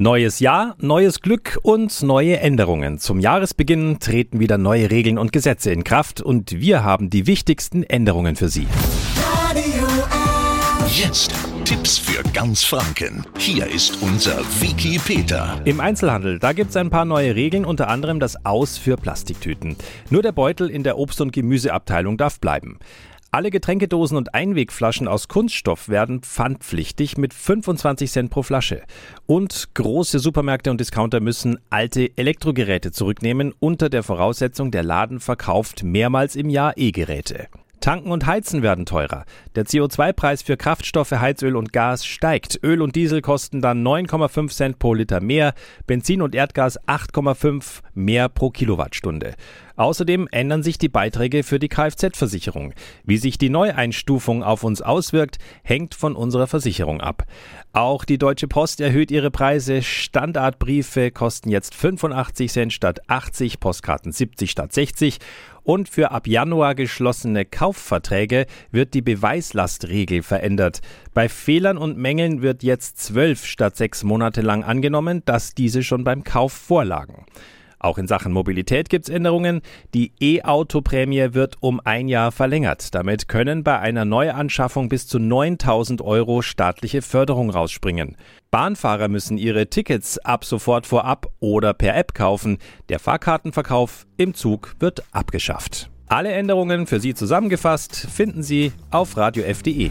Neues Jahr, neues Glück und neue Änderungen. Zum Jahresbeginn treten wieder neue Regeln und Gesetze in Kraft und wir haben die wichtigsten Änderungen für Sie. Jetzt Tipps für ganz Franken. Hier ist unser Wiki Peter. Im Einzelhandel, da gibt es ein paar neue Regeln, unter anderem das Aus für Plastiktüten. Nur der Beutel in der Obst- und Gemüseabteilung darf bleiben. Alle Getränkedosen und Einwegflaschen aus Kunststoff werden pfandpflichtig mit 25 Cent pro Flasche. Und große Supermärkte und Discounter müssen alte Elektrogeräte zurücknehmen unter der Voraussetzung, der Laden verkauft mehrmals im Jahr E-Geräte. Tanken und Heizen werden teurer. Der CO2-Preis für Kraftstoffe, Heizöl und Gas steigt. Öl und Diesel kosten dann 9,5 Cent pro Liter mehr, Benzin und Erdgas 8,5 mehr pro Kilowattstunde. Außerdem ändern sich die Beiträge für die Kfz-Versicherung. Wie sich die Neueinstufung auf uns auswirkt, hängt von unserer Versicherung ab. Auch die Deutsche Post erhöht ihre Preise. Standardbriefe kosten jetzt 85 Cent statt 80, Postkarten 70 statt 60 und für ab Januar geschlossene Kaufverträge wird die Beweislastregel verändert. Bei Fehlern und Mängeln wird jetzt zwölf statt sechs Monate lang angenommen, dass diese schon beim Kauf vorlagen. Auch in Sachen Mobilität gibt es Änderungen. Die E-Auto-Prämie wird um ein Jahr verlängert. Damit können bei einer Neuanschaffung bis zu 9000 Euro staatliche Förderung rausspringen. Bahnfahrer müssen ihre Tickets ab sofort vorab oder per App kaufen. Der Fahrkartenverkauf im Zug wird abgeschafft. Alle Änderungen für Sie zusammengefasst finden Sie auf radiof.de.